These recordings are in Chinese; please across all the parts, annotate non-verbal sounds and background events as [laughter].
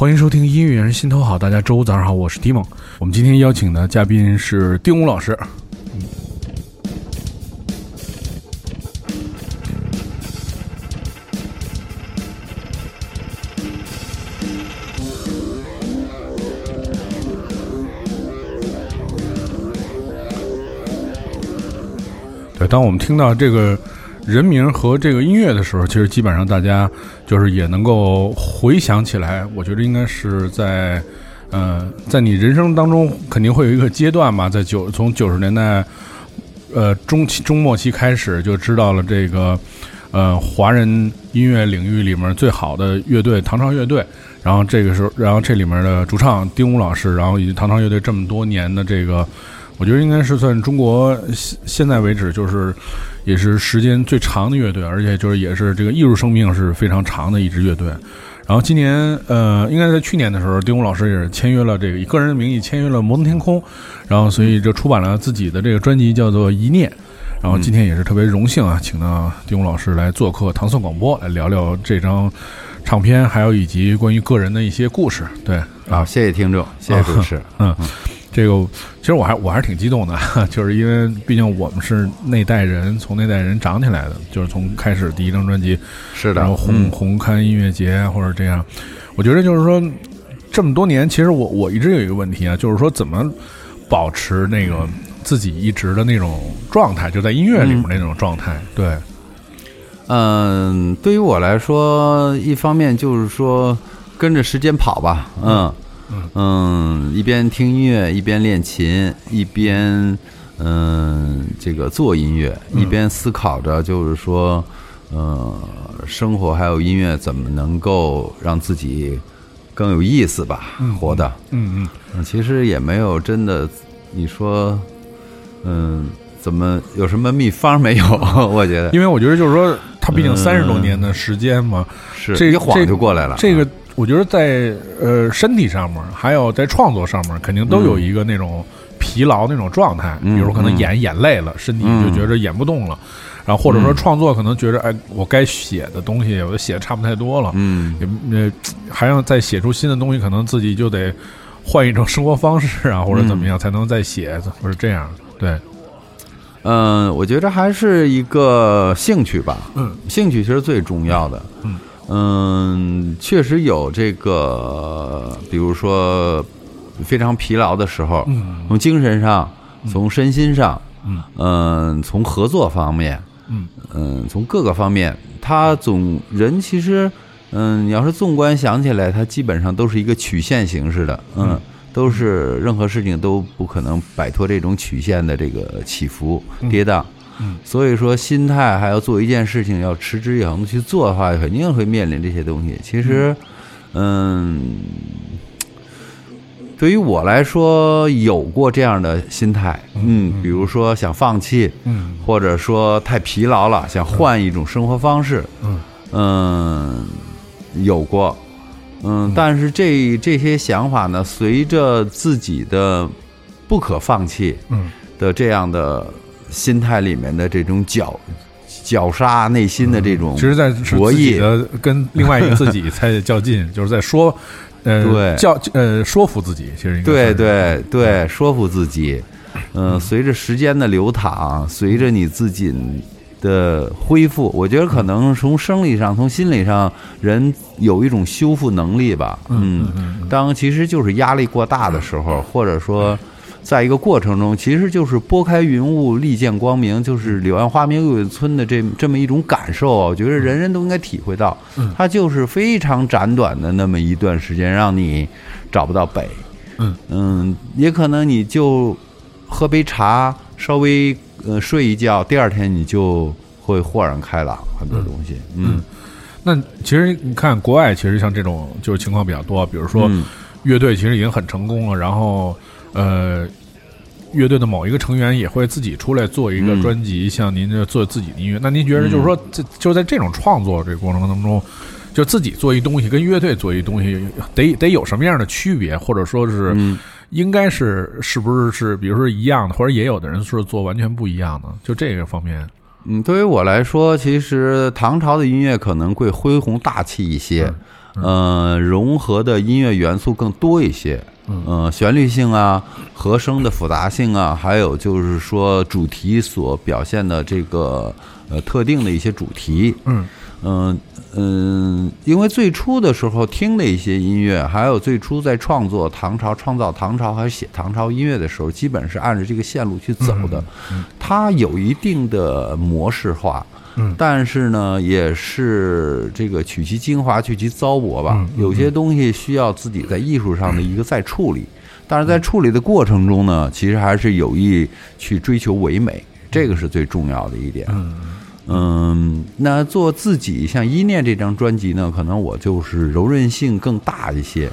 欢迎收听音乐人心头好，大家周五早上好，我是迪梦。我们今天邀请的嘉宾是丁武老师。对，当我们听到这个人名和这个音乐的时候，其实基本上大家就是也能够回想起来。我觉得应该是在，呃，在你人生当中肯定会有一个阶段吧，在九从九十年代，呃中期中末期开始就知道了这个，呃华人音乐领域里面最好的乐队唐朝乐队。然后这个时候，然后这里面的主唱丁武老师，然后以及唐朝乐队这么多年的这个。我觉得应该是算中国现现在为止就是也是时间最长的乐队，而且就是也是这个艺术生命是非常长的一支乐队。然后今年呃，应该在去年的时候，丁武老师也是签约了这个以个人的名义签约了摩登天空，然后所以就出版了自己的这个专辑叫做《一念》。然后今天也是特别荣幸啊，请到丁武老师来做客唐宋广播，来聊聊这张唱片，还有以及关于个人的一些故事。对啊，谢谢听众，谢谢主持，[laughs] 嗯。这个其实我还我还是挺激动的，[laughs] 就是因为毕竟我们是那代人，从那代人长起来的，就是从开始第一张专辑，是的，然后红红磡音乐节或者这样，我觉得就是说这么多年，其实我我一直有一个问题啊，就是说怎么保持那个自己一直的那种状态，就在音乐里面那种状态。对，嗯，对于我来说，一方面就是说跟着时间跑吧，嗯。嗯，一边听音乐，一边练琴，一边嗯，这个做音乐，一边思考着，就是说，呃，生活还有音乐怎么能够让自己更有意思吧？活的，嗯嗯，其实也没有真的，你说，嗯，怎么有什么秘方没有？[laughs] 我觉得，因为我觉得就是说，他毕竟三十多年的时间嘛，是这一晃就过来了，这个。我觉得在呃身体上面，还有在创作上面，肯定都有一个那种疲劳那种状态。比如可能演演累了，身体就觉着演不动了。然后或者说创作可能觉着，哎，我该写的东西我写的差不太多了。嗯，也还要再写出新的东西，可能自己就得换一种生活方式啊，或者怎么样才能再写，或者这样。对，嗯，我觉得还是一个兴趣吧。嗯，兴趣其实最重要的。嗯。嗯，确实有这个，比如说非常疲劳的时候，从精神上，从身心上，嗯，从合作方面，嗯嗯，从各个方面，他总人其实，嗯，你要是纵观想起来，他基本上都是一个曲线形式的，嗯，都是任何事情都不可能摆脱这种曲线的这个起伏跌宕。所以说，心态还要做一件事情，要持之以恒的去做的话，肯定会面临这些东西。其实，嗯，对于我来说，有过这样的心态，嗯，比如说想放弃，嗯，或者说太疲劳了，想换一种生活方式，嗯，嗯，有过，嗯，但是这这些想法呢，随着自己的不可放弃，嗯。的这样的。心态里面的这种绞绞杀内心的这种，其实在博弈。的跟另外一个自己在较劲，[laughs] 就是在说，呃，对，叫呃说服自己，其实对对对，说服自己。嗯，随着时间的流淌，随着你自己的恢复，我觉得可能从生理上、从心理上，人有一种修复能力吧。嗯，当其实就是压力过大的时候，或者说。在一个过程中，其实就是拨开云雾，立见光明，就是柳暗花明又一村的这这么一种感受。我觉得人人都应该体会到，它就是非常短短的那么一段时间，让你找不到北。嗯嗯，也可能你就喝杯茶，稍微呃睡一觉，第二天你就会豁然开朗，很多东西。嗯，那其实你看国外，其实像这种就是情况比较多，比如说乐队其实已经很成功了，然后。呃，乐队的某一个成员也会自己出来做一个专辑，像您这做自己的音乐。那您觉得，就是说，这就在这种创作这个过程当中，就自己做一东西，跟乐队做一东西，得得有什么样的区别，或者说是应该是是不是是，比如说一样的，或者也有的人是做完全不一样的，就这个方面。嗯，对于我来说，其实唐朝的音乐可能会恢宏大气一些。呃，融合的音乐元素更多一些，嗯，旋律性啊，和声的复杂性啊，还有就是说主题所表现的这个呃特定的一些主题，嗯嗯嗯，因为最初的时候听的一些音乐，还有最初在创作唐朝、创造唐朝还有写唐朝音乐的时候，基本是按照这个线路去走的，它有一定的模式化。嗯但是呢，也是这个取其精华，去其糟粕吧。有些东西需要自己在艺术上的一个再处理，但是在处理的过程中呢，其实还是有意去追求唯美，这个是最重要的一点。嗯嗯，那做自己像《一念》这张专辑呢，可能我就是柔韧性更大一些。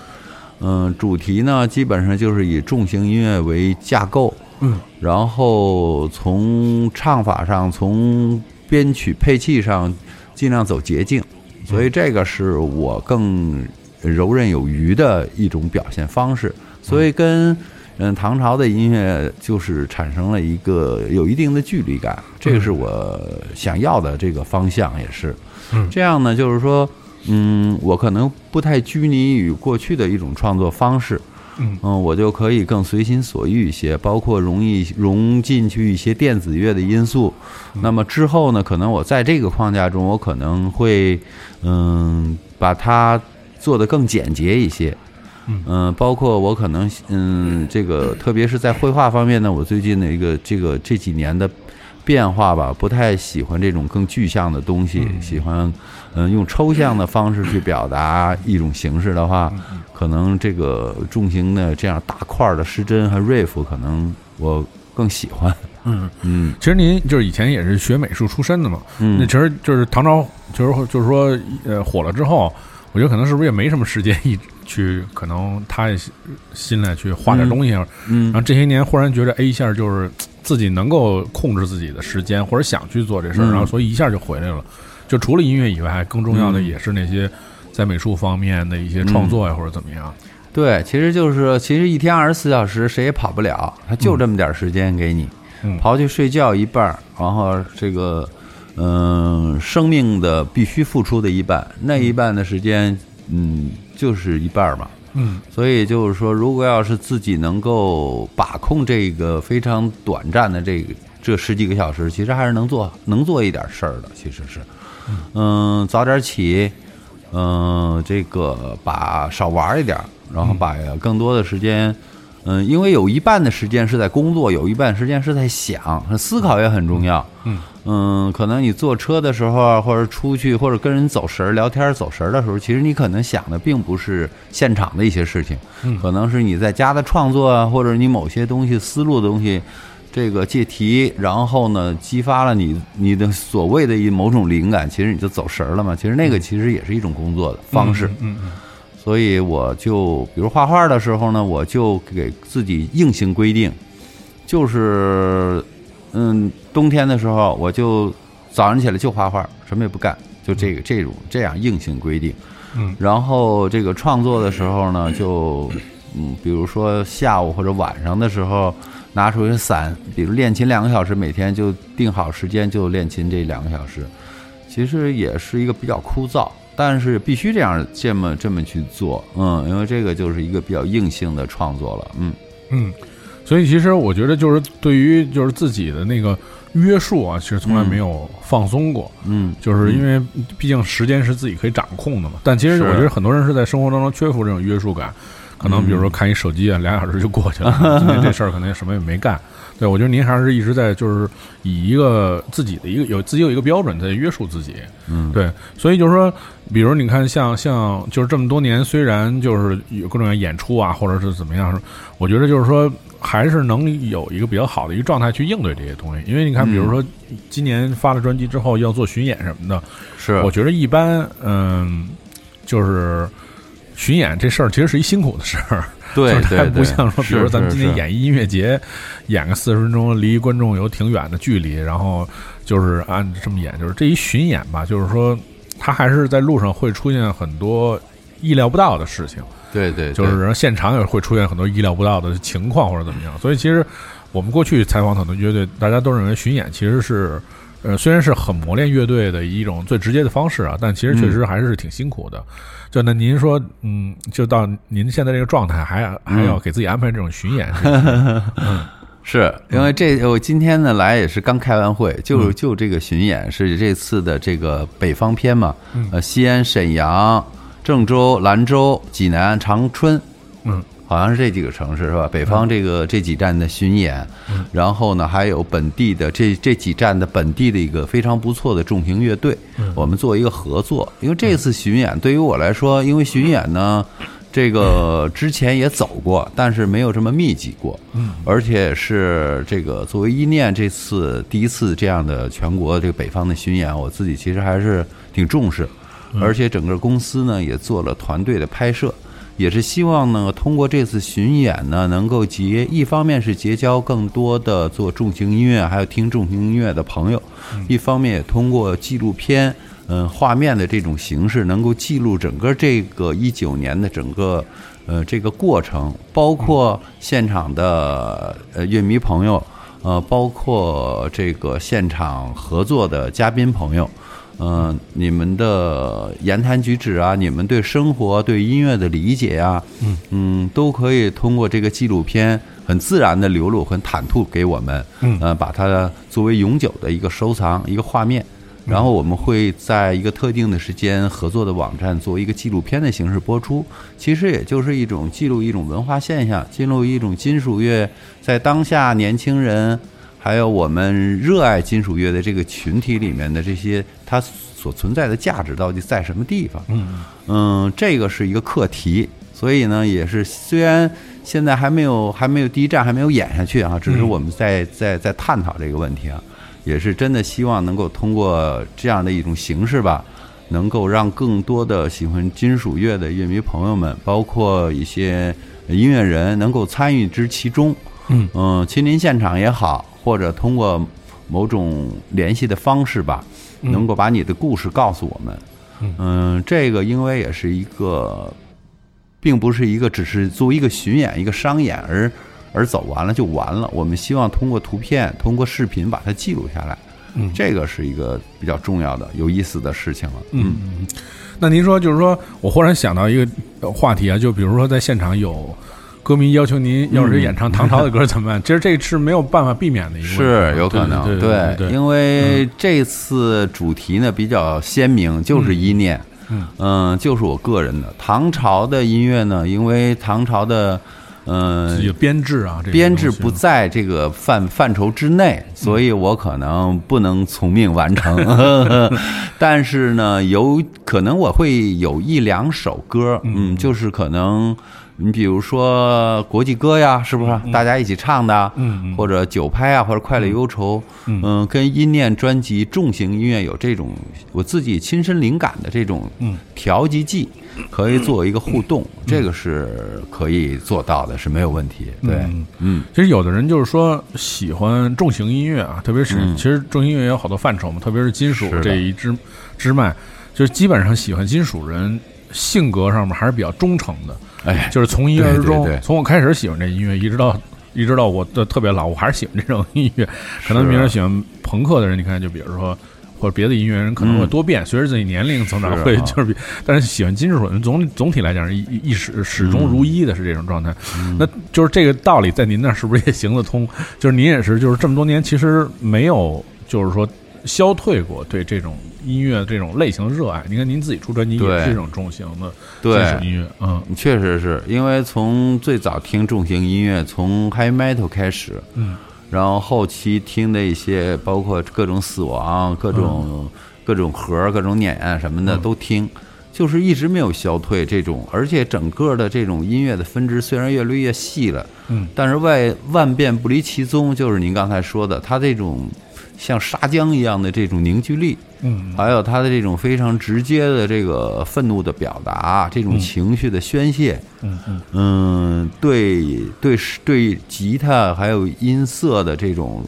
嗯，主题呢，基本上就是以重型音乐为架构，嗯然后从唱法上，从编曲配器上，尽量走捷径，所以这个是我更柔韧有余的一种表现方式。所以跟嗯唐朝的音乐就是产生了一个有一定的距离感，这个是我想要的这个方向，也是。嗯这样呢，就是说，嗯，我可能不太拘泥于过去的一种创作方式。嗯嗯，我就可以更随心所欲一些，包括容易融进去一些电子乐的因素。那么之后呢，可能我在这个框架中，我可能会嗯把它做得更简洁一些。嗯。包括我可能嗯，这个特别是在绘画方面呢，我最近的一个这个这几年的变化吧，不太喜欢这种更具象的东西，喜欢嗯用抽象的方式去表达一种形式的话，可能这个重型的这样大块儿的失真和 riff，可能我更喜欢。嗯，嗯。其实您就是以前也是学美术出身的嘛，嗯。那嗯其实就是唐朝，就是就是说呃火了之后，我觉得可能是不是也没什么时间一去可能他也心来去画点东西，嗯。然嗯后这些年忽然觉得哎一下就是自己能够控制自己的时间，或者想去做这事儿，嗯。然后所以一下就回来了。就除了音乐以外，更重要的嗯也是那些在美术方面的一些创作呀，或者怎么样。对，其实就是其实一天二十四小时谁也跑不了，他就这么点时间给你，嗯。刨去睡觉一半，然后这个嗯、生命的必须付出的一半，那一半的时间嗯就是一半儿嘛。嗯所以就是说，如果要是自己能够把控这个非常短暂的这个这十几个小时，其实还是能做能做一点事儿的。其实是，嗯，早点起，嗯，这个把少玩一点儿，然后把更多的时间，嗯，因为有一半的时间是在工作，有一半时间是在想，思考也很重要。嗯嗯，可能你坐车的时候啊，或者出去，或者跟人走神儿、聊天走神儿的时候，其实你可能想的并不是现场的一些事情，嗯可能是你在家的创作啊，或者你某些东西思路的东西，这个借题，然后呢，激发了你你的所谓的一某种灵感，其实你就走神儿了嘛。其实那个其实也是一种工作的方式。嗯嗯所以我就比如画画的时候呢，我就给自己硬性规定，就是嗯，冬天的时候我就早上起来就画画，什么也不干，就这个这种这样硬性规定。嗯然后这个创作的时候呢，就嗯，比如说下午或者晚上的时候，拿出一个伞，比如练琴两个小时，每天就定好时间就练琴这两个小时，其实也是一个比较枯燥，但是必须这样这么这么去做，嗯，因为这个就是一个比较硬性的创作了，嗯嗯，所以其实我觉得就是对于就是自己的那个约束啊，其实从来没有放松过。嗯，就是因为毕竟时间是自己可以掌控的嘛。但其实我觉得很多人是在生活当中缺乏这种约束感，可能比如说看一手机啊，俩小时就过去了，[laughs] 今天这事儿可能也什么也没干。对，我觉得您还是一直在就是以一个自己的一个有自己有一个标准在约束自己。嗯，对，所以就是说，比如你看像像就是这么多年，虽然就是有各种各样演出啊，或者是怎么样，我觉得就是说还是能有一个比较好的一个状态去应对这些东西。因为你看，比如说今年发了专辑之后要做巡演什么的，是。我觉得一般，嗯，就是巡演这事儿其实是一辛苦的事儿，对就是它不像说，比如说咱们今天演一音乐节，演个四十分钟，离观众有挺远的距离，然后就是按这么演，就是这一巡演吧，就是说他还是在路上会出现很多意料不到的事情，对对，就是然后现场也会出现很多意料不到的情况或者怎么样，所以其实我们过去采访很多乐队，大家都认为巡演其实是。呃，虽然是很磨练乐队的一种最直接的方式啊，但其实确实还是挺辛苦的。就那您说，嗯，就到您现在这个状态，还还要给自己安排这种巡演，[laughs] 嗯，是。因为这我今天呢来也是刚开完会，就就这个巡演是这次的这个北方篇嘛，呃，西安、沈阳、郑州、兰州、济南、长春，嗯。好像是这几个城市是吧？北方这个这几站的巡演，然后呢，还有本地的这这几站的本地的一个非常不错的重型乐队，我们做一个合作。因为这次巡演对于我来说，因为巡演呢，这个之前也走过，但是没有这么密集过，而且是这个作为一念这次第一次这样的全国这个北方的巡演，我自己其实还是挺重视，而且整个公司呢也做了团队的拍摄。也是希望呢，通过这次巡演呢，能够结一方面是结交更多的做重型音乐还有听重型音乐的朋友，一方面也通过纪录片，嗯，画面的这种形式，能够记录整个这个一九年的整个呃这个过程，包括现场的呃乐迷朋友，呃，包括这个现场合作的嘉宾朋友。嗯，你们的言谈举止啊，你们对生活、对音乐的理解啊，嗯嗯，都可以通过这个纪录片很自然的流露、很坦吐给我们，嗯，呃，把它作为永久的一个收藏、一个画面，然后我们会在一个特定的时间合作的网站作为一个纪录片的形式播出，其实也就是一种记录一种文化现象，记录一种金属乐在当下年轻人。还有我们热爱金属乐的这个群体里面的这些，它所存在的价值到底在什么地方？嗯嗯，这个是一个课题，所以呢，也是虽然现在还没有还没有第一站还没有演下去啊，只是我们在在在探讨这个问题啊，也是真的希望能够通过这样的一种形式吧，能够让更多的喜欢金属乐的乐迷朋友们，包括一些音乐人，能够参与之其中。嗯嗯，亲临现场也好。或者通过某种联系的方式吧，能够把你的故事告诉我们。嗯，这个因为也是一个，并不是一个只是作为一个巡演、一个商演而而走完了就完了。我们希望通过图片、通过视频把它记录下来。嗯，这个是一个比较重要的、有意思的事情了。嗯嗯，那您说，就是说我忽然想到一个话题啊，就比如说在现场有。歌迷要求您要是演唱唐朝的歌怎么办？[laughs] 其实这是没有办法避免的一个，是有可能对，因为这次主题呢比较鲜明，就是一念，嗯，就是我个人的唐朝的音乐呢，因为唐朝的嗯编制啊，编制不在这个范范畴之内，所以我可能不能从命完成。[laughs] 但是呢，有可能我会有一两首歌，嗯，就是可能。你比如说国际歌呀，是不是？大家一起唱的？嗯，或者九拍啊，或者快乐忧愁，嗯，跟音念专辑重型音乐有这种我自己亲身灵感的这种调剂剂，可以做一个互动，这个是可以做到的，是没有问题。对，嗯，其实有的人就是说喜欢重型音乐啊，特别是其实重型音乐有好多范畴嘛，特别是金属这一支支脉，就是基本上喜欢金属人性格上面还是比较忠诚的。哎，就是从一而终，从我开始喜欢这音乐，一直到一直到我的特别老，我还是喜欢这种音乐。[laughs] 可能别人喜欢朋克的人，你看，就比如说或者别的音乐人，可能会多变，随着自己年龄增长会就是比，但是喜欢金属人总总体来讲是一一始始终如一的是这种状态。那就是这个道理在您那是不是也行得通？就是您也是，就是这么多年其实没有就是说消退过对这种。音乐这种类型的热爱，你看您自己出专辑也是这种重型的金属音乐，嗯，确实是因为从最早听重型音乐，从 High Metal 开始，嗯，然后后期听的一些，包括各种死亡、各种各种核、各种碾什么的都听，就是一直没有消退这种，而且整个的这种音乐的分支虽然越来越细了，嗯，但是外万变不离其宗，就是您刚才说的，它这种。像砂浆一样的这种凝聚力，嗯，还有他的这种非常直接的这个愤怒的表达，这种情绪的宣泄，嗯嗯。嗯，对对对，吉他还有音色的这种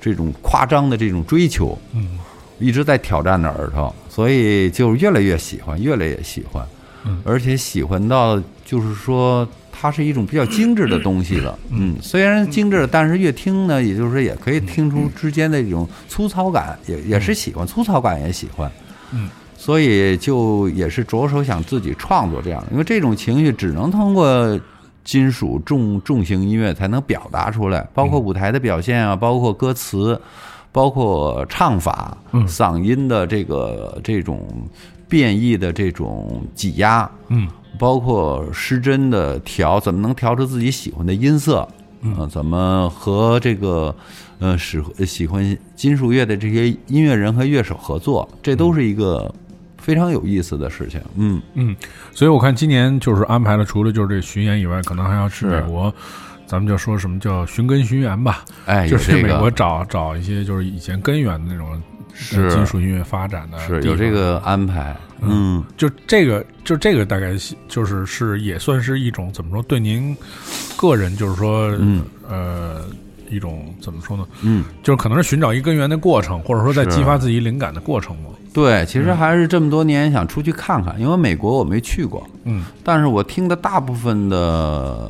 这种夸张的这种追求，嗯，一直在挑战着耳朵，所以就越来越喜欢，越来越喜欢，嗯，而且喜欢到就是说它是一种比较精致的东西了。嗯，虽然精致，但是越听呢，也就是说也可以听出之间的一种粗糙感，也也是喜欢粗糙感，也喜欢。嗯，所以就也是着手想自己创作这样，因为这种情绪只能通过金属重重型音乐才能表达出来，包括舞台的表现啊，包括歌词，包括唱法，嗯。嗓音的这个这种变异的这种挤压，嗯包括失真的调，怎么能调出自己喜欢的音色？嗯、怎么和这个呃使喜欢金属乐的这些音乐人和乐手合作？这都是一个非常有意思的事情。嗯，嗯，所以我看今年就是安排了，除了就是这巡演以外，可能还要去美国。咱们就说什么叫寻根寻源吧，哎，就是这个美国找找一些就是以前根源的那种是金属音乐发展的是有这个安排。嗯，就这个，就这个大概就是是也算是一种怎么说？对您个人就是说，嗯呃，一种怎么说呢？嗯，就是可能是寻找一根源的过程，或者说在激发自己灵感的过程嘛。对，其实还是这么多年想出去看看，因为美国我没去过，嗯但是我听的大部分的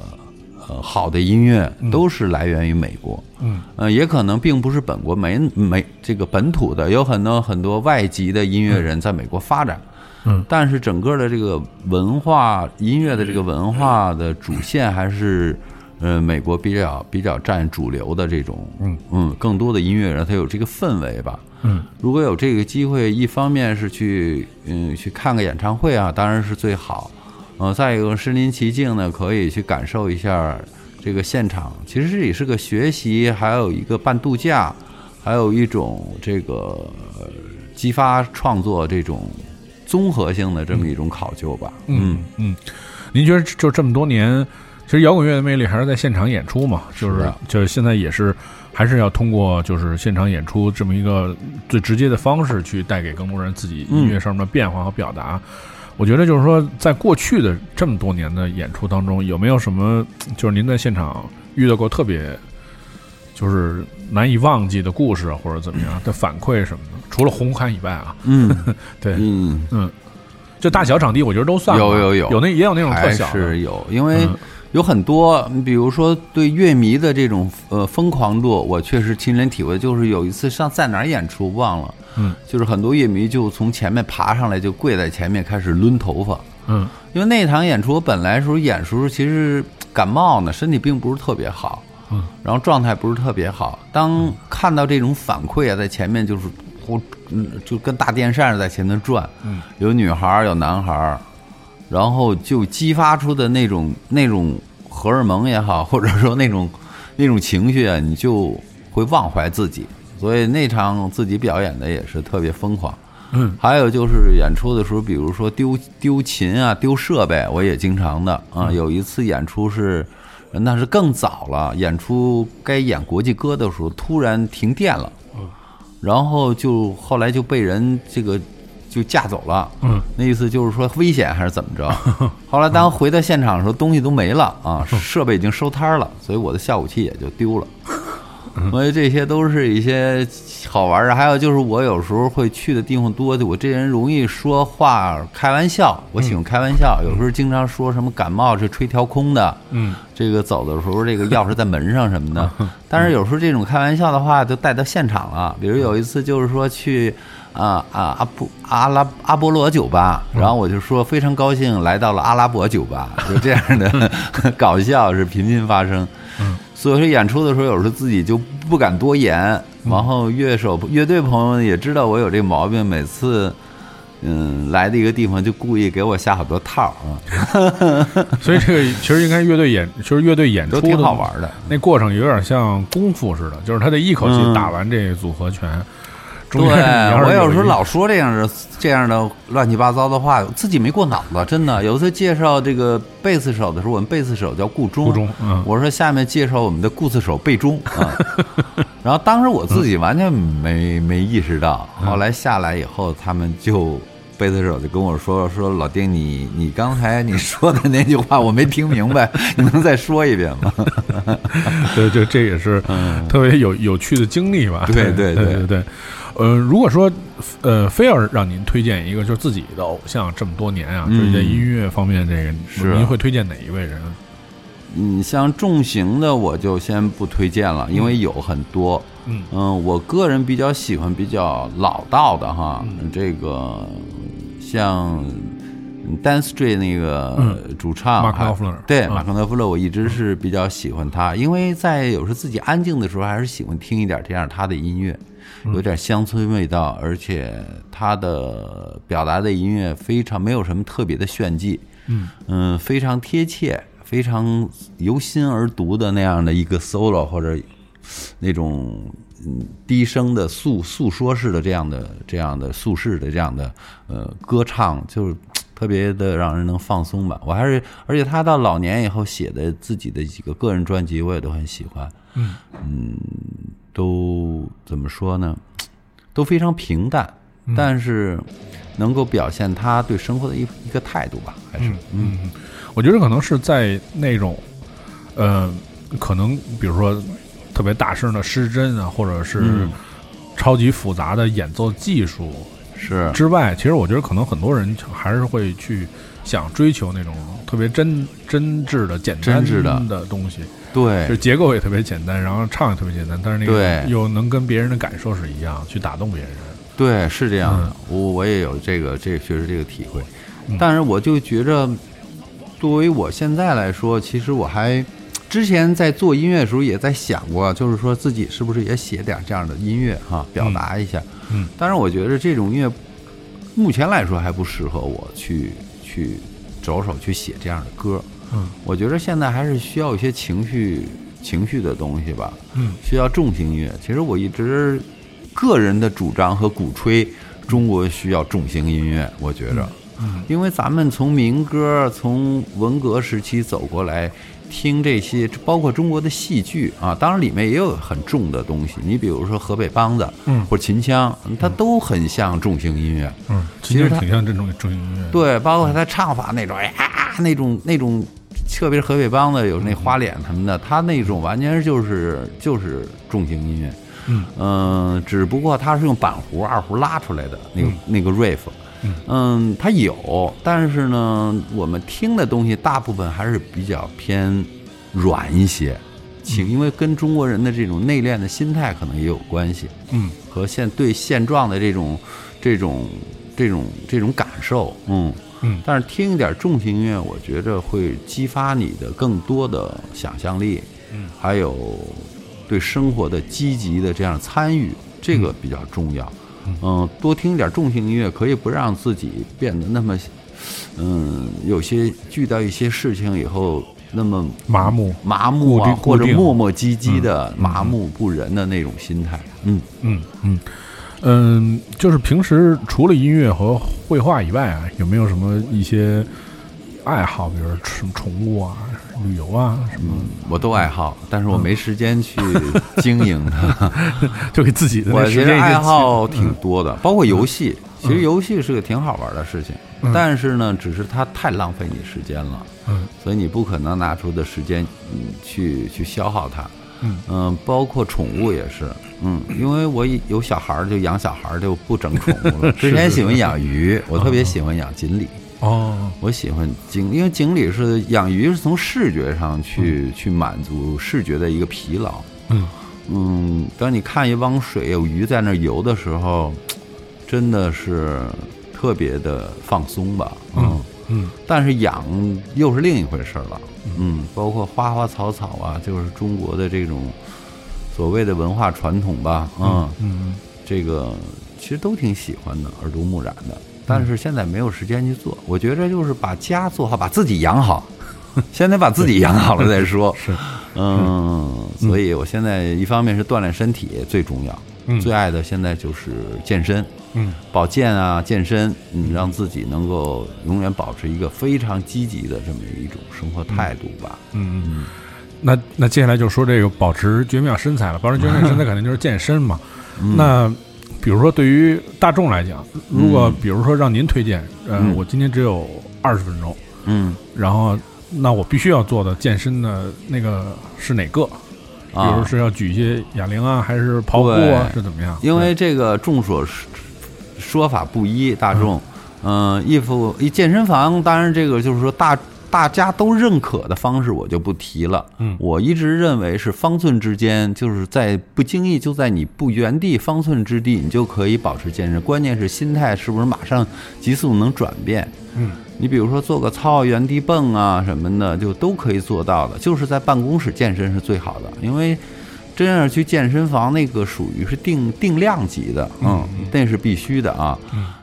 呃好的音乐都是来源于美国。嗯呃，也可能并不是本国没没这个本土的，有很多很多外籍的音乐人在美国发展，嗯，但是整个的这个文化音乐的这个文化的主线还是，呃，美国比较比较占主流的这种，嗯嗯，更多的音乐人他有这个氛围吧。嗯如果有这个机会，一方面是去嗯去看个演唱会啊，当然是最好。呃，再一个身临其境呢，可以去感受一下这个现场。其实这也是个学习，还有一个半度假，还有一种这个、呃激发创作这种综合性的这么一种考究吧。嗯嗯，您觉得就这么多年，其实摇滚乐的魅力还是在现场演出嘛？就是是就是现在也是还是要通过就是现场演出这么一个最直接的方式去带给更多人自己音乐上面的变化和表达。我觉得就是说，在过去的这么多年的演出当中，有没有什么 [tsk] 就是您在现场遇到过特别就是难以忘记的故事，或者怎么样的反馈什么的？除了红磡以外啊，嗯 [laughs] 对，嗯，嗯，就大小场地，我觉得都算有有有。有那也有那种特还小的，是有，因为嗯有很多，你比如说对乐迷的这种呃疯狂度，我确实亲身体会。就是有一次上在哪儿演出忘了，嗯，就是很多乐迷就从前面爬上来，就跪在前面开始抡头发。嗯。因为那场演出我本来时候演时候其实感冒呢，身体并不是特别好，嗯，然后状态不是特别好。当看到这种反馈啊，在前面就是呼，嗯，就跟大电扇似的在前头转，嗯，有女孩儿有男孩儿，然后就激发出的那种那种荷尔蒙也好，或者说那种那种情绪啊，你就会忘怀自己。所以那场自己表演的也是特别疯狂。嗯还有就是演出的时候，比如说丢丢琴啊、丢设备，我也经常的啊。有一次演出是，那是更早了，演出该演国际歌的时候，突然停电了，然后就后来就被人这个就架走了。嗯，那意思就是说危险还是怎么着？[laughs] 后来当回到现场的时候，东西都没了啊，设备已经收摊儿了，所以我的效果器也就丢了。所以这些都是一些好玩的，还有就是我有时候会去的地方多，我这人容易说话开玩笑，我喜欢开玩笑，有时候经常说什么感冒是吹调空的，嗯这个走的时候这个钥匙在门上什么的，[laughs] 但是有时候这种开玩笑的话就带到现场了，比如有一次就是说去。啊啊阿布阿拉阿波罗酒吧，然后我就说非常高兴来到了阿拉伯酒吧，[laughs] 就这样的 [laughs] 搞笑是频频发生。所以说演出的时候，有时候自己就不敢多言，然后乐手、乐队朋友也知道我有这个毛病，每次嗯来的一个地方就故意给我下好多套啊，[laughs] 所以这个其实应该乐队演，其实乐队演出挺好玩的。那过程有点像功夫似的，就是他得一口气嗯打完这组合拳。中对，我有时候老说这样的这样的乱七八糟的话，自己没过脑子，真的。有一次介绍这个贝斯手的时候，我们贝斯手叫顾中，顾中嗯我说下面介绍我们的顾斯手贝中啊。[laughs] 然后当时我自己完全没没意识到，后来下来以后，他们就贝斯手就跟我说说老丁，你你刚才你说的那句话我没听明白，[laughs] 你能再说一遍吗？对 [laughs] 对，这也是特别有有趣的经历吧？对对对对对。呃，如果说呃，非要让您推荐一个就是自己的偶像这么多年啊，嗯。就是在音乐方面这个，是。您会推荐哪一位人？你，像重型的我就先不推荐了，因为有很多。嗯。我个人比较喜欢比较老道的哈，这个像 Dance Street 那个主唱马克诺夫勒对嗯。马克诺夫勒，我一直是比较喜欢他，因为在有时候自己安静的时候，还是喜欢听一点这样他的音乐，有点乡村味道，而且他的表达的音乐非常没有什么特别的炫技，嗯非常贴切，非常由心而读的那样的一个 solo 或者那种嗯低声的诉诉说式的这样的这样的诉事的这样的呃歌唱，就是特别的让人能放松吧。我还是而且他到老年以后写的自己的几个个人专辑，我也都很喜欢。嗯都怎么说呢？[tsk] 都非常平淡，但是能够表现他对生活的一一个态度吧，还是嗯嗯，我觉得可能是在那种，呃，可能比如说特别大声的失真啊，或者是嗯。超级复杂的演奏技术是。之外，其实我觉得可能很多人还是会去想追求那种特别真真挚的、简单的。的东西，对。就结构也特别简单，然后唱也特别简单，但是那个对。又能跟别人的感受是一样，去打动别人。对，是这样的，嗯。我我也有这个这确实这个体会，但是我就觉着，作为我现在来说，其实我还之前在做音乐的时候也在想过，就是说自己是不是也写点这样的音乐哈、表达一下。嗯，但是我觉得这种音乐目前来说还不适合我去去着手去写这样的歌。嗯，我觉得现在还是需要一些情绪情绪的东西吧。嗯，需要重型音乐。其实我一直个人的主张和鼓吹，中国需要重型音乐。我觉着，嗯，因为咱们从民歌、从文革时期走过来，听这些，包括中国的戏剧啊，当然里面也有很重的东西。你比如说河北梆子，嗯或者秦腔，它都很像重型音乐。嗯，其实它挺像这种重型音乐。对，包括他唱法那种，哎呀，那种那种，特别是河北梆子有那花脸什么的，他那种完全就是就是重型音乐。嗯嗯，只不过他是用板胡、二胡拉出来的那个、那个 riff，嗯。嗯，它有，但是呢，我们听的东西大部分还是比较偏软一些，情，因为跟中国人的这种内敛的心态可能也有关系，嗯。和现对现状的这种这种这种这种感受，嗯。嗯。但是听一点重型音乐，我觉着会激发你的更多的想象力，嗯，还有对生活的积极的这样参与，这个比较重要。嗯，多听一点重型音乐，可以不让自己变得那么，嗯，有些遇到一些事情以后那么麻木。麻木啊，或者磨磨唧唧的、麻木不仁的那种心态。嗯，嗯嗯嗯，就是平时除了音乐和绘画以外啊，有没有什么一些爱好，比如说什么宠物啊、旅游啊什么，我都爱好，但是我没时间去经营它。[laughs] 就给自己的我觉得爱好挺多的，包括游戏。其实游戏是个挺好玩的事情，嗯但是呢，只是它太浪费你时间了，嗯所以你不可能拿出的时间，嗯，去去消耗它。嗯嗯，包括宠物也是，嗯，因为我有小孩儿就养小孩儿就不整宠物了。[laughs] 之前喜欢养鱼，我特别喜欢养锦鲤。哦我喜欢锦，因为锦鲤是养鱼是从视觉上去、去满足视觉的一个疲劳。嗯嗯，当你看一汪水有鱼在那游的时候，真的是特别的放松吧。嗯，嗯但是养又是另一回事儿了。嗯，包括花花草草啊，就是中国的这种所谓的文化传统吧。嗯，嗯这个其实都挺喜欢的，耳濡目染的。但是现在没有时间去做，我觉着就是把家做好，把自己养好，先得把自己养好了再说。是，嗯，所以我现在一方面是锻炼身体最重要，嗯最爱的现在就是健身、嗯保健啊，健身，嗯，让自己能够永远保持一个非常积极的这么一种生活态度吧。嗯嗯。那那接下来就说这个保持绝妙身材了，保持绝妙身材 [laughs] 肯定就是健身嘛。嗯那比如说对于大众来讲，如果比如说让您推荐，呃，嗯。我今天只有二十分钟，嗯。然后那我必须要做的健身的那个是哪个？比如啊，是要举一些哑铃啊，还是跑步啊，是怎么样？因为这个众所说说法不一，大众，嗯，衣服一健身房，当然这个就是说大大家都认可的方式，我就不提了。嗯我一直认为是方寸之间，就是在不经意，就在你不原地方寸之地，你就可以保持健身。关键是心态是不是马上急速能转变？嗯，你比如说做个操、原地蹦啊什么的，就都可以做到的。就是在办公室健身是最好的，因为真要去健身房，那个属于是定定量级的，嗯，那是必须的啊。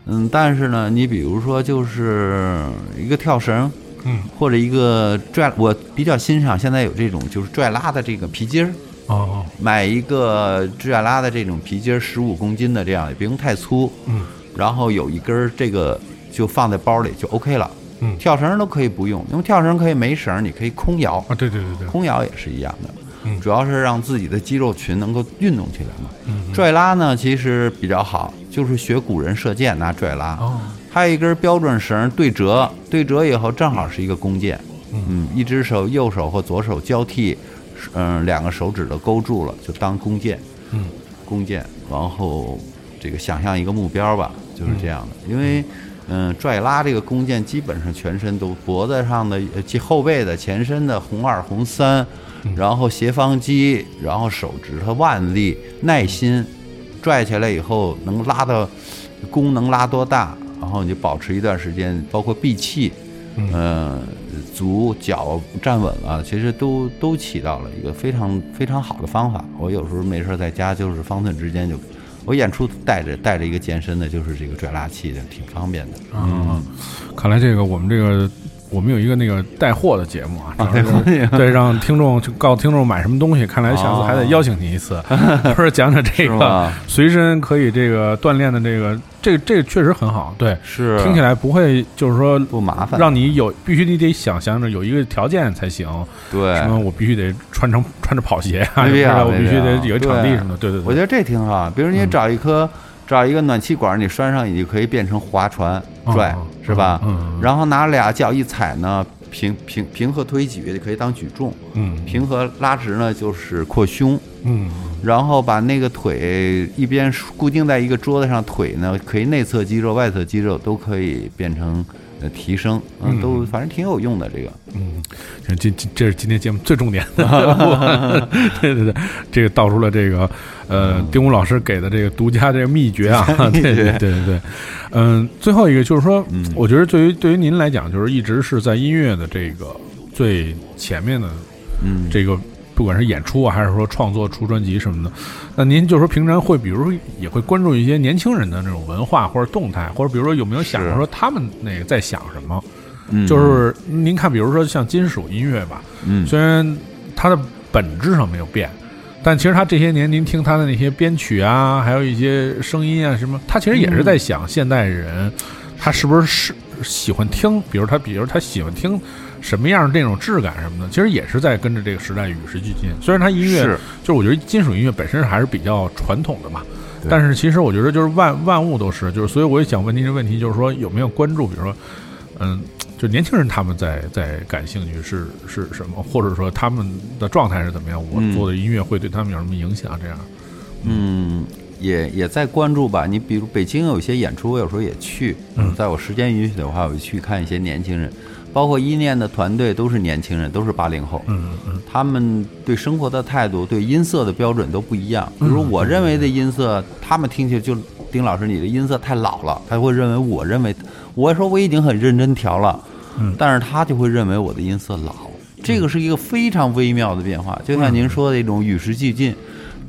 嗯，但是呢，你比如说就是一个跳绳，嗯，或者一个拽，我比较欣赏现在有这种就是拽拉的这个皮筋儿。哦，买一个拽拉的这种皮筋儿，十五公斤的这样，也不用太粗，嗯，然后有一根儿这个就放在包里就 OK 了，嗯。跳绳都可以不用，因为跳绳可以没绳，你可以空摇，啊，对对对对，空摇也是一样的，嗯。主要是让自己的肌肉群能够运动起来嘛。嗯。拽拉呢其实比较好，就是学古人射箭拿拽拉，哦，还有一根标准绳对折，对折以后正好是一个弓箭，嗯，一只手右手和左手交替，嗯，两个手指头勾住了，就当弓箭，嗯，弓箭，然后这个想象一个目标吧，就是这样的，因为。嗯，拽拉这个弓箭基本上全身都，脖子上的、后背的、前身的红二、红三，然后斜方肌，然后手指头腕力、耐心，拽起来以后能拉到弓能拉多大，然后你就保持一段时间，包括闭气，嗯、足脚站稳了，其实都都起到了一个非常非常好的方法。我有时候没事儿在家就是方寸之间就，我演出带着带着一个健身的，就是这个拽拉器的，挺方便的。嗯，看来这个我们这个我们有一个那个带货的节目啊，对，让听众 [laughs] 去告诉听众买什么东西。看来下次还得邀请你一次，[laughs] 不是讲讲这个随身可以这个锻炼的这个，这个这个确实很好，对，是。听起来不会就是说不麻烦，让你有必须你得想象着有一个条件才行，对。什么我必须得穿成穿着跑鞋啊，没必要是吧我必须得有一场地什么的，对对对，我觉得这挺好。比如你嗯。找一颗、找一个暖气管，你拴上，你就可以变成划船拽，哦是吧？然后拿俩脚一踩呢，平平平和推举就可以当举重，嗯平和拉直呢就是扩胸。嗯然后把那个腿一边固定在一个桌子上，腿呢可以内侧肌肉、外侧肌肉都可以变成呃提升，嗯，都反正挺有用的这个。嗯，这这这这是今天节目最重点的，我 [laughs] 对对对，这个道出了这个呃丁武老师给的这个独家这个秘诀啊，对对对对对，嗯，最后一个就是说，嗯我觉得对于对于您来讲，就是一直是在音乐的这个最前面的嗯，这个。不管是演出啊，还是说创作、出专辑什么的，那您就是说平常会，比如说也会关注一些年轻人的那种文化或者动态，或者比如说有没有想过说他们那个在想什么？嗯就是您看，比如说像金属音乐吧，嗯虽然它的本质上没有变，但其实它这些年您听它的那些编曲啊，还有一些声音啊什么，他其实也是在想现代人他是不是是喜欢听，比如他，比如他喜欢听什么样的这种质感什么的，其实也是在跟着这个时代与时俱进。虽然它音乐是就是我觉得金属音乐本身还是比较传统的嘛，但是其实我觉得就是万万物都是，就是所以我也想问您一个问题，就是说有没有关注，比如说，嗯，就年轻人他们在在感兴趣是是什么，或者说他们的状态是怎么样？我嗯做的音乐会对他们有什么影响？这样，嗯，也也在关注吧。你比如北京有一些演出，我有时候也去。嗯在我时间允许的话，我就去看一些年轻人，包括一念的团队都是年轻人，都是八零后。嗯嗯他们对生活的态度、对音色的标准都不一样。比如我认为的音色，他们听起来就丁老师你的音色太老了，他会认为我认为我说我已经很认真调了，嗯但是他就会认为我的音色老。这个是一个非常微妙的变化，就像您说的一种与时俱进。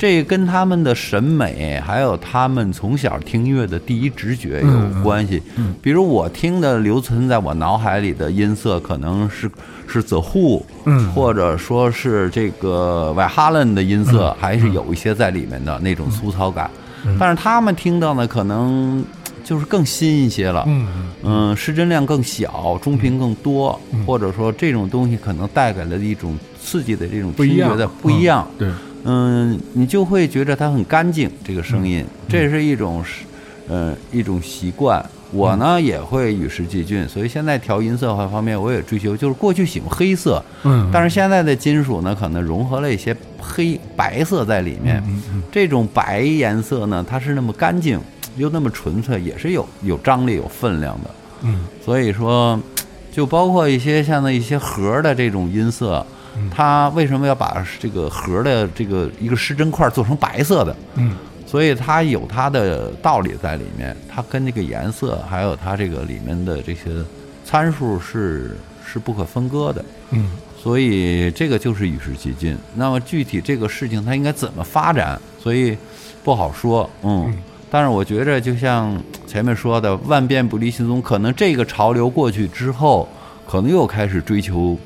这跟他们的审美，还有他们从小听音乐的第一直觉有关系。比如我听的留存在我脑海里的音色，可能是是 The Who，嗯或者说是这个 a h a l e n 的音色，还是有一些在里面的那种粗糙感。但是他们听到呢，可能就是更新一些了。嗯嗯，失真量更小，中频更多，或者说这种东西可能带给了一种刺激的这种听觉的不一样。嗯对，嗯，你就会觉得它很干净，这个声嗯音，这是一种是，呃，一种习惯。我呢嗯也会与时俱进，所以现在调音色方面我也追求，就是过去喜欢黑色，嗯，但是现在的金属呢，可能融合了一些黑白色在里面。这种白颜色呢，它是那么干净又那么纯粹，也是有有张力、有分量的。嗯所以说，就包括一些像那一些盒的这种音色，它为什么要把这个盒的这个一个失真块做成白色的？嗯，所以它有它的道理在里面，它跟这个颜色还有它这个里面的这些参数是是不可分割的。嗯所以这个就是与时俱进。那么具体这个事情它应该怎么发展，所以不好说。嗯，但是我觉着就像前面说的，万变不离其宗，可能这个潮流过去之后，可能又开始追求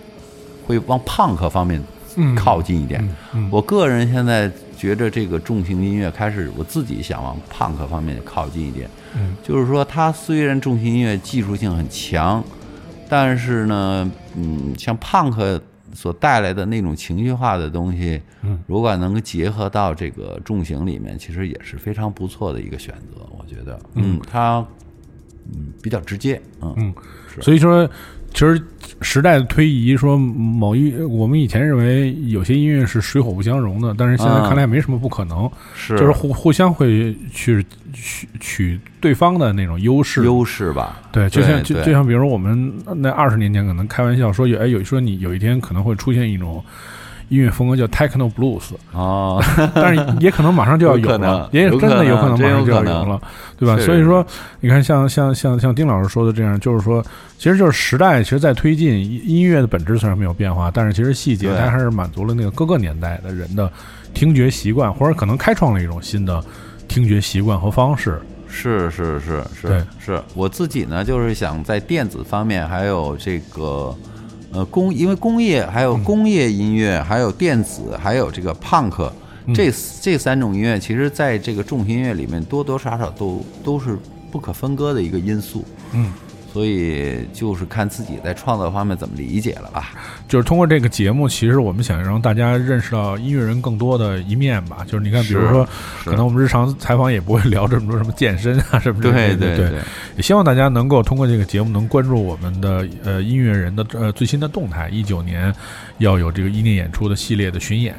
会往胖克方面嗯靠近一点。我个人现在觉着这个重型音乐开始，我自己想往胖克方面靠近一点。嗯就是说，它虽然重型音乐技术性很强，但是呢，嗯，像胖克所带来的那种情绪化的东西，嗯，如果能够结合到这个重型里面，其实也是非常不错的一个选择。我觉得，嗯，它嗯比较直接，嗯嗯，所以说，其实时代的推移，说某一我们以前认为有些音乐是水火不相容的，但是现在啊看来没什么不可能，是。就是互互相会去取取对方的那种优势。优势吧，对，就像就就像比如说我们那二十年前可能开玩笑说有哎有说你有一天可能会出现一种音乐风格叫 techno blues，哦，[laughs] 但是也可能马上就要有了能，也有真的有可能马上就要有了，对吧？所以说，你看像像像像丁老师说的这样，就是说，其实就是时代其实在推进，音音乐的本质虽然没有变化，但是其实细节它还是满足了那个各个年代的人的听觉习惯，或者可能开创了一种新的听觉习惯和方式。是是是是是，我自己呢就是想在电子方面，还有这个呃工，因为工业还有工业音乐，还有电子，还有这个 punk，这这三种音乐，其实在这个重型音乐里面多多少少都都是不可分割的一个因素。嗯，所以就是看自己在创作方面怎么理解了吧。就是通过这个节目，其实我们想让大家认识到音乐人更多的一面吧。就是你看，比如说，可能我们日常采访也不会聊这么多什么健身啊什么之类的，对对对，也希望大家能够通过这个节目能关注我们的呃音乐人的呃最新的动态。一九年要有这个一念演出的系列的巡演，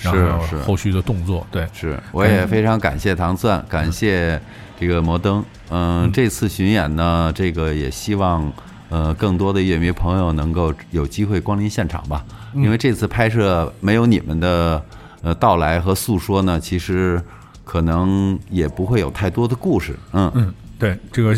然后后续的动作，对，是，我也非常感谢唐钻，感谢这个摩登。嗯，这次巡演呢，这个也希望呃更多的乐迷朋友能够有机会光临现场吧，因为这次拍摄没有你们的呃到来和诉说呢，其实可能也不会有太多的故事。嗯，嗯，对，这个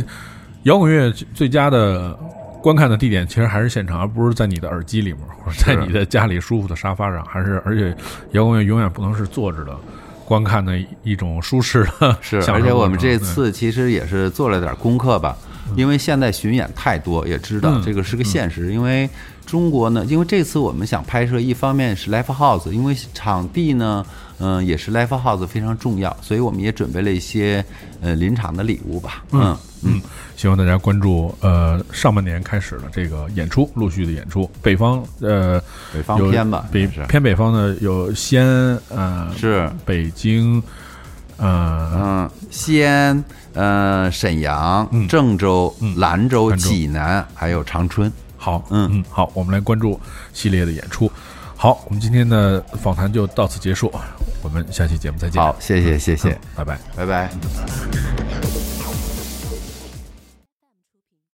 摇滚乐最佳的观看的地点其实还是现场，而不是在你的耳机里面，或者在你的家里舒服的沙发上，还是而且摇滚乐永远不能是坐着的。观看的一种舒适的是，而且我们这次其实也是做了点功课吧，因为现在巡演太多，也知道嗯这个是个现实。因为中国呢，因为这次我们想拍摄，一方面是 live house，因为场地呢，嗯、也是 live house 非常重要，所以我们也准备了一些呃临场的礼物吧。嗯嗯，希望大家关注呃上半年开始的这个演出，陆续的演出。北方呃北方偏吧，北偏北方呢有西安嗯是北京呃嗯，西安、呃沈阳、嗯郑州、嗯兰州、兰州济南，还有长春。好嗯嗯好，我们来关注系列的演出。好，我们今天的访谈就到此结束，我们下期节目再见。好，谢谢谢谢嗯，拜拜。拜拜。